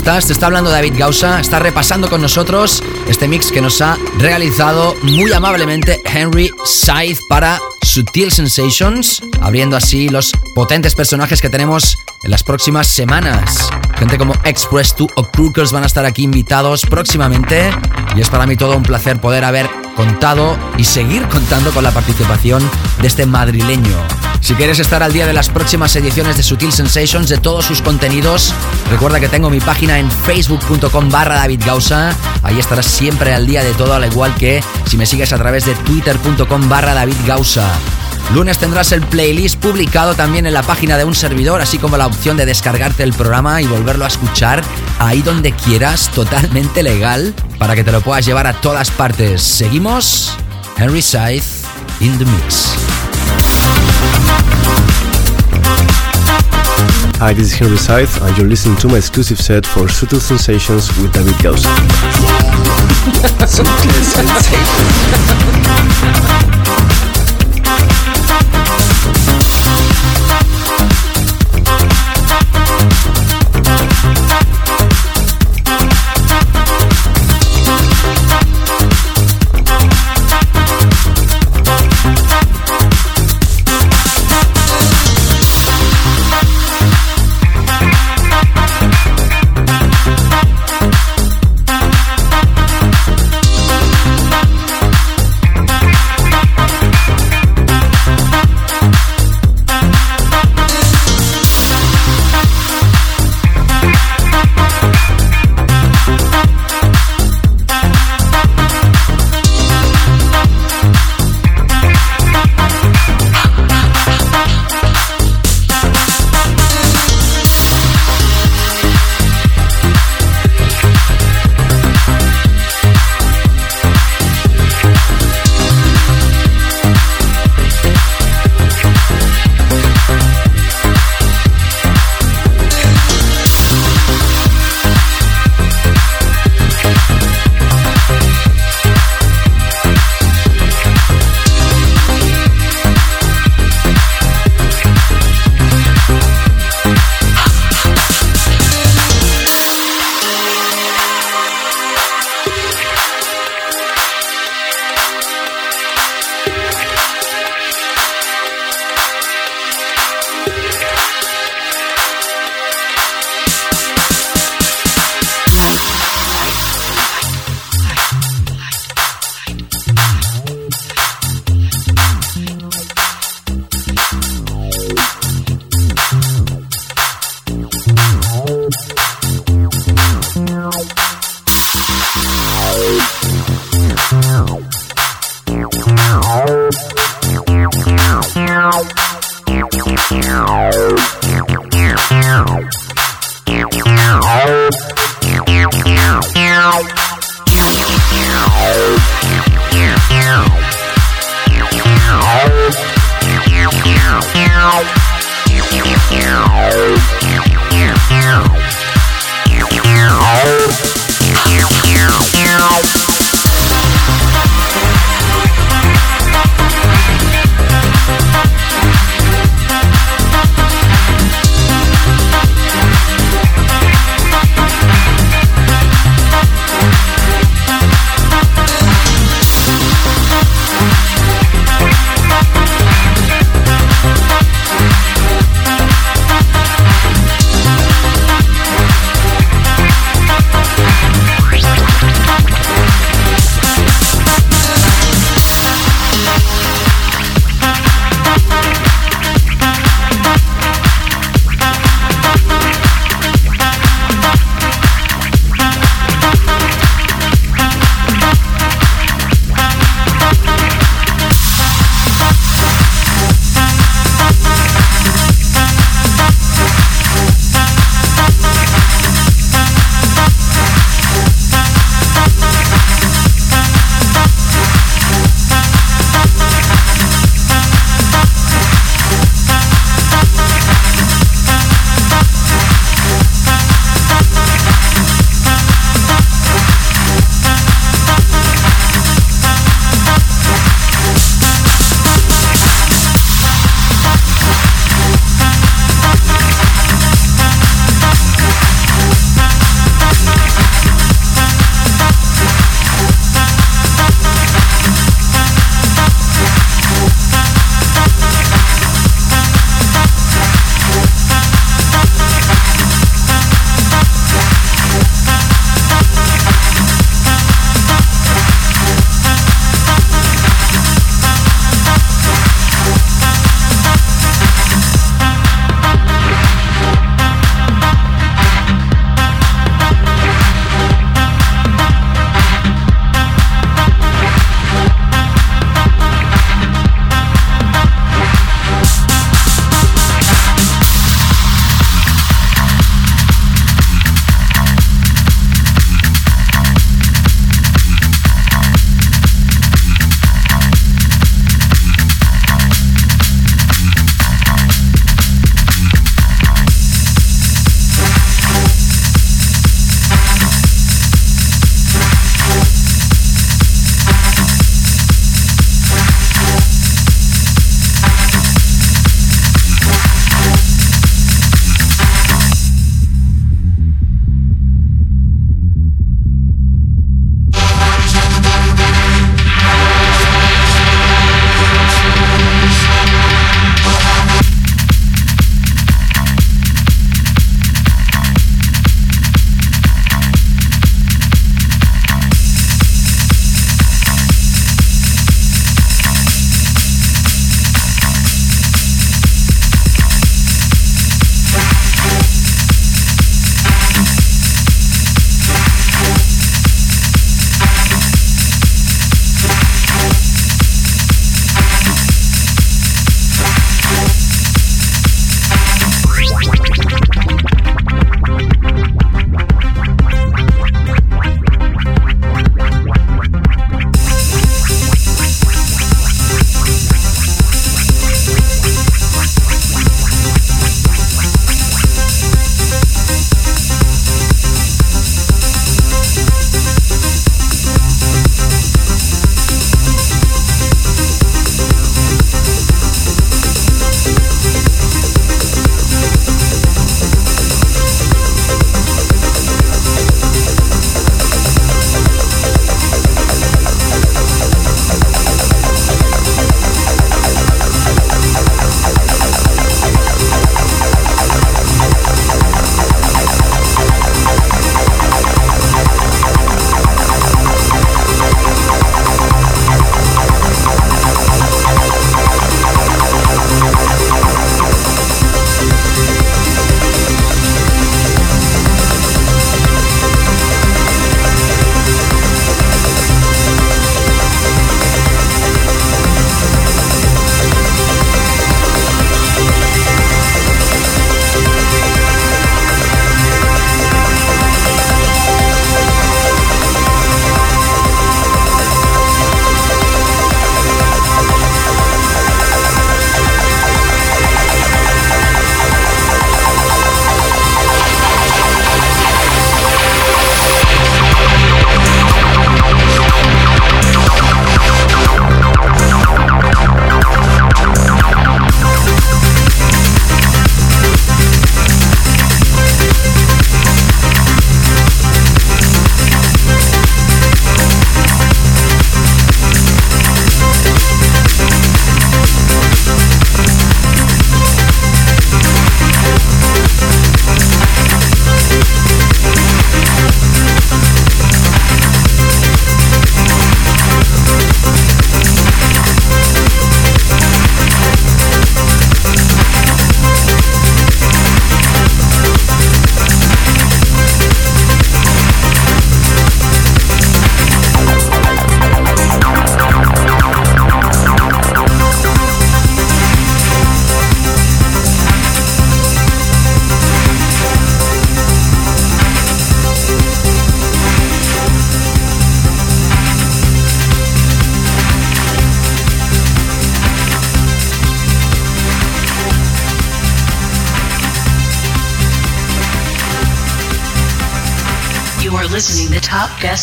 Estás? Te está hablando David Gausa. Está repasando con nosotros este mix que nos ha realizado muy amablemente Henry Scythe para Sutil Sensations, abriendo así los potentes personajes que tenemos en las próximas semanas. Gente como Express 2 o Crookers van a estar aquí invitados próximamente y es para mí todo un placer poder haber contado y seguir contando con la participación de este madrileño. Si quieres estar al día de las próximas ediciones de Sutil Sensations, de todos sus contenidos, recuerda que tengo mi página en facebook.com barra David Gausa. Ahí estarás siempre al día de todo, al igual que si me sigues a través de twitter.com barra David Gausa. Lunes tendrás el playlist publicado también en la página de un servidor, así como la opción de descargarte el programa y volverlo a escuchar ahí donde quieras, totalmente legal, para que te lo puedas llevar a todas partes. Seguimos, Henry Scythe in the mix. Hi, this is Henry Scythe, and you're listening to my exclusive set for Subtle Sensations with David Gauss. [LAUGHS] Subtle Sensations.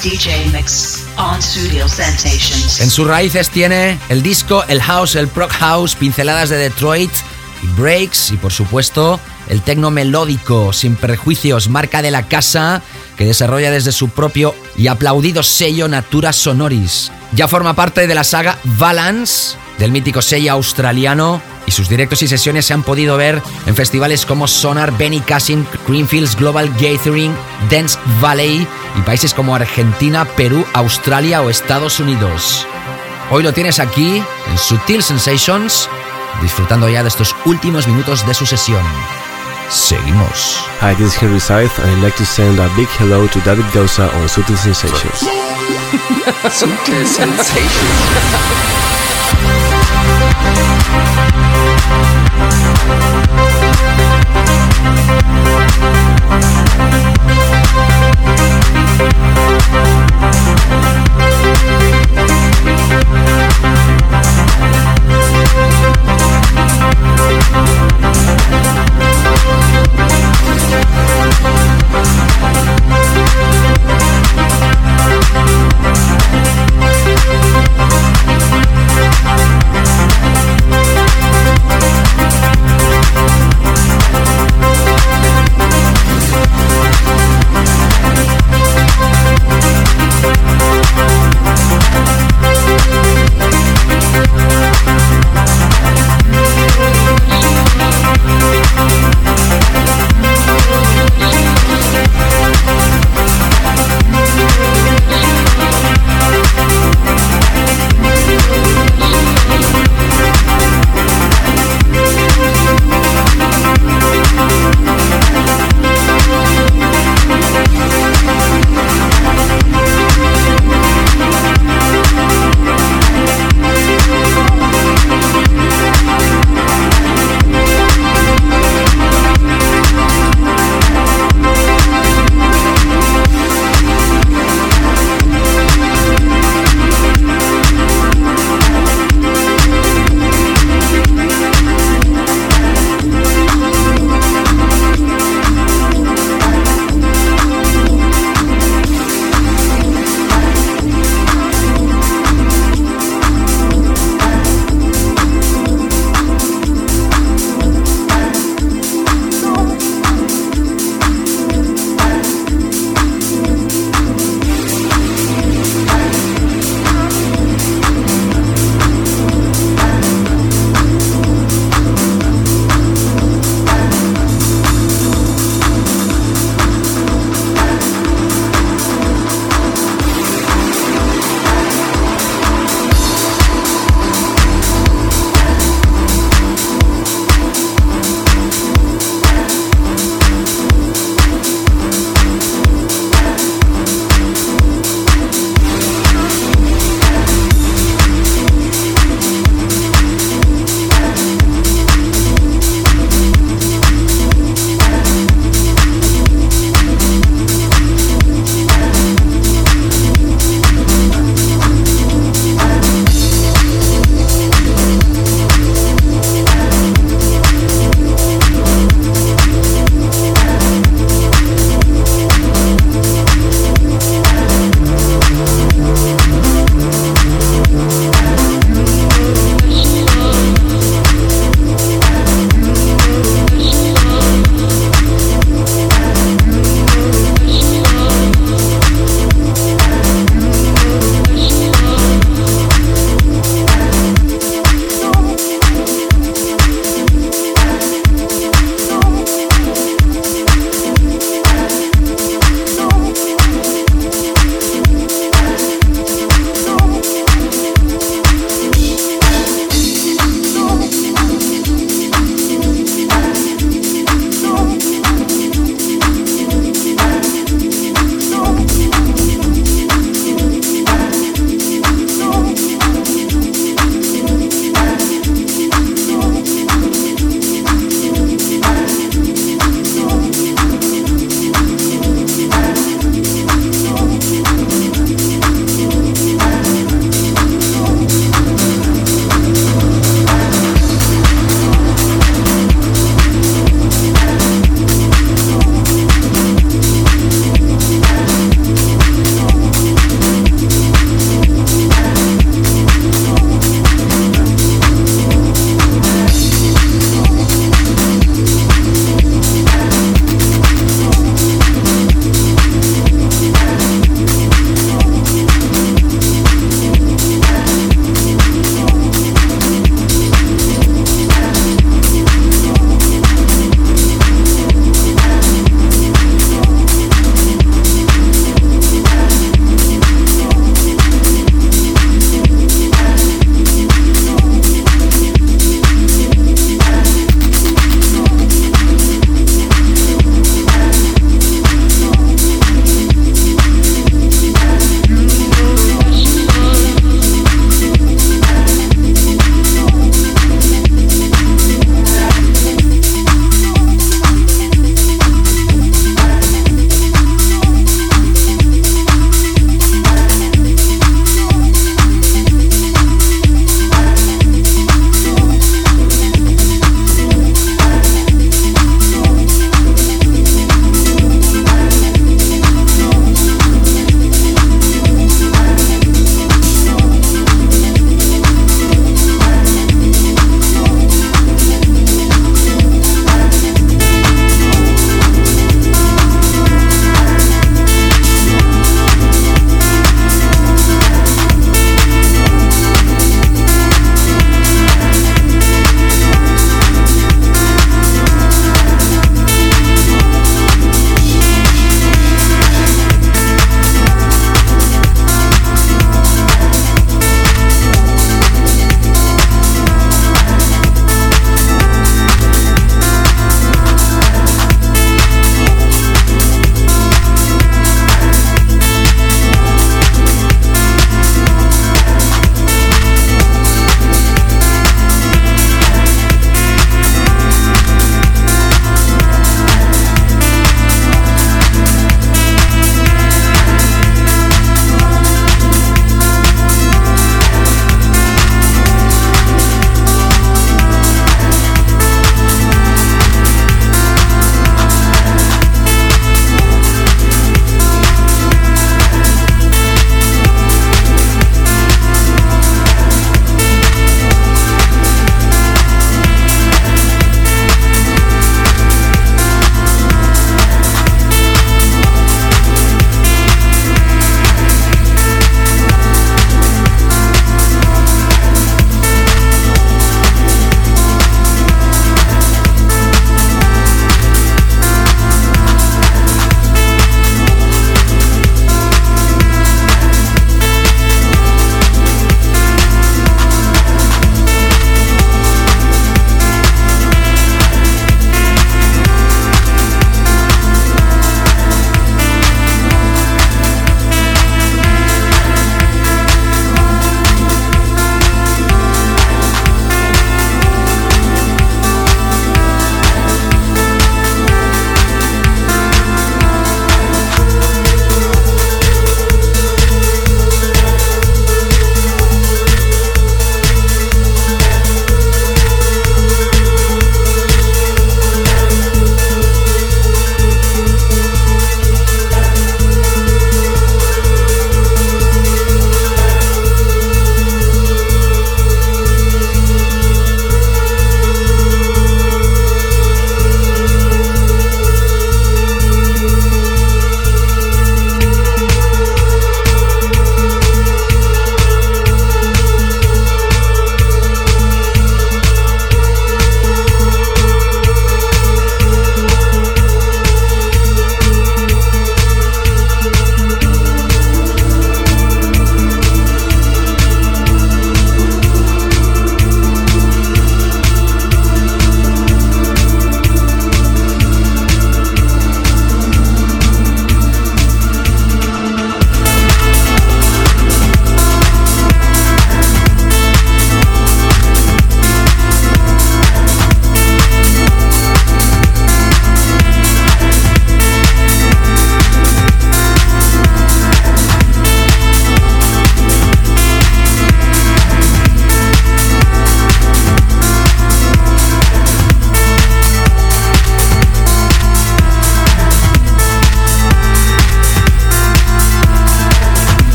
DJ mix on Studio Sensations. En sus raíces tiene el disco, el house, el prog house, pinceladas de Detroit y breaks y por supuesto el tecno melódico, sin prejuicios, marca de la casa que desarrolla desde su propio y aplaudido sello Natura Sonoris. Ya forma parte de la saga Valance del mítico sello australiano y sus directos y sesiones se han podido ver en festivales como Sonar, Benny Cassin, Greenfields Global Gathering, Dance Valley y países como Argentina, Perú, Australia o Estados Unidos. Hoy lo tienes aquí en Sutil Sensations, disfrutando ya de estos últimos minutos de su sesión. Seguimos. Hi, this is Henry Scythe, and I'd like to send a big hello to David Gausa on Sutil Sensations. [LAUGHS] Sutil Sensations. [LAUGHS]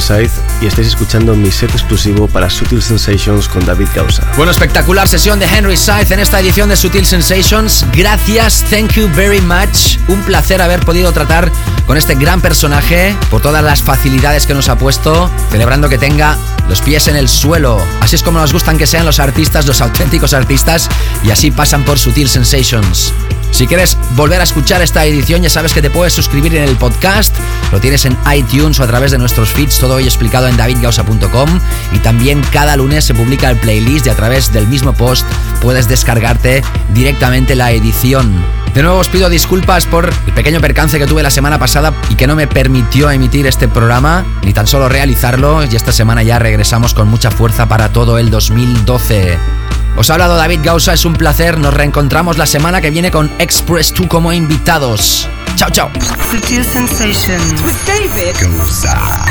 Saiz y estáis escuchando mi set exclusivo para Sutil Sensations con David Gausa. Bueno, espectacular sesión de Henry Scythe en esta edición de Sutil Sensations. Gracias, thank you very much. Un placer haber podido tratar con este gran personaje por todas las facilidades que nos ha puesto, celebrando que tenga los pies en el suelo. Así es como nos gustan que sean los artistas, los auténticos artistas, y así pasan por Sutil Sensations. Si quieres volver a escuchar esta edición, ya sabes que te puedes suscribir en el podcast. Lo tienes en iTunes o a través de nuestros feeds, todo hoy explicado en davidgausa.com. Y también cada lunes se publica el playlist y a través del mismo post puedes descargarte directamente la edición. De nuevo os pido disculpas por el pequeño percance que tuve la semana pasada y que no me permitió emitir este programa, ni tan solo realizarlo. Y esta semana ya regresamos con mucha fuerza para todo el 2012. Os ha hablado David Gausa, es un placer. Nos reencontramos la semana que viene con Express 2 como invitados. Chao, chao. Sutil Sensations. With David Gausa.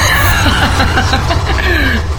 [LAUGHS]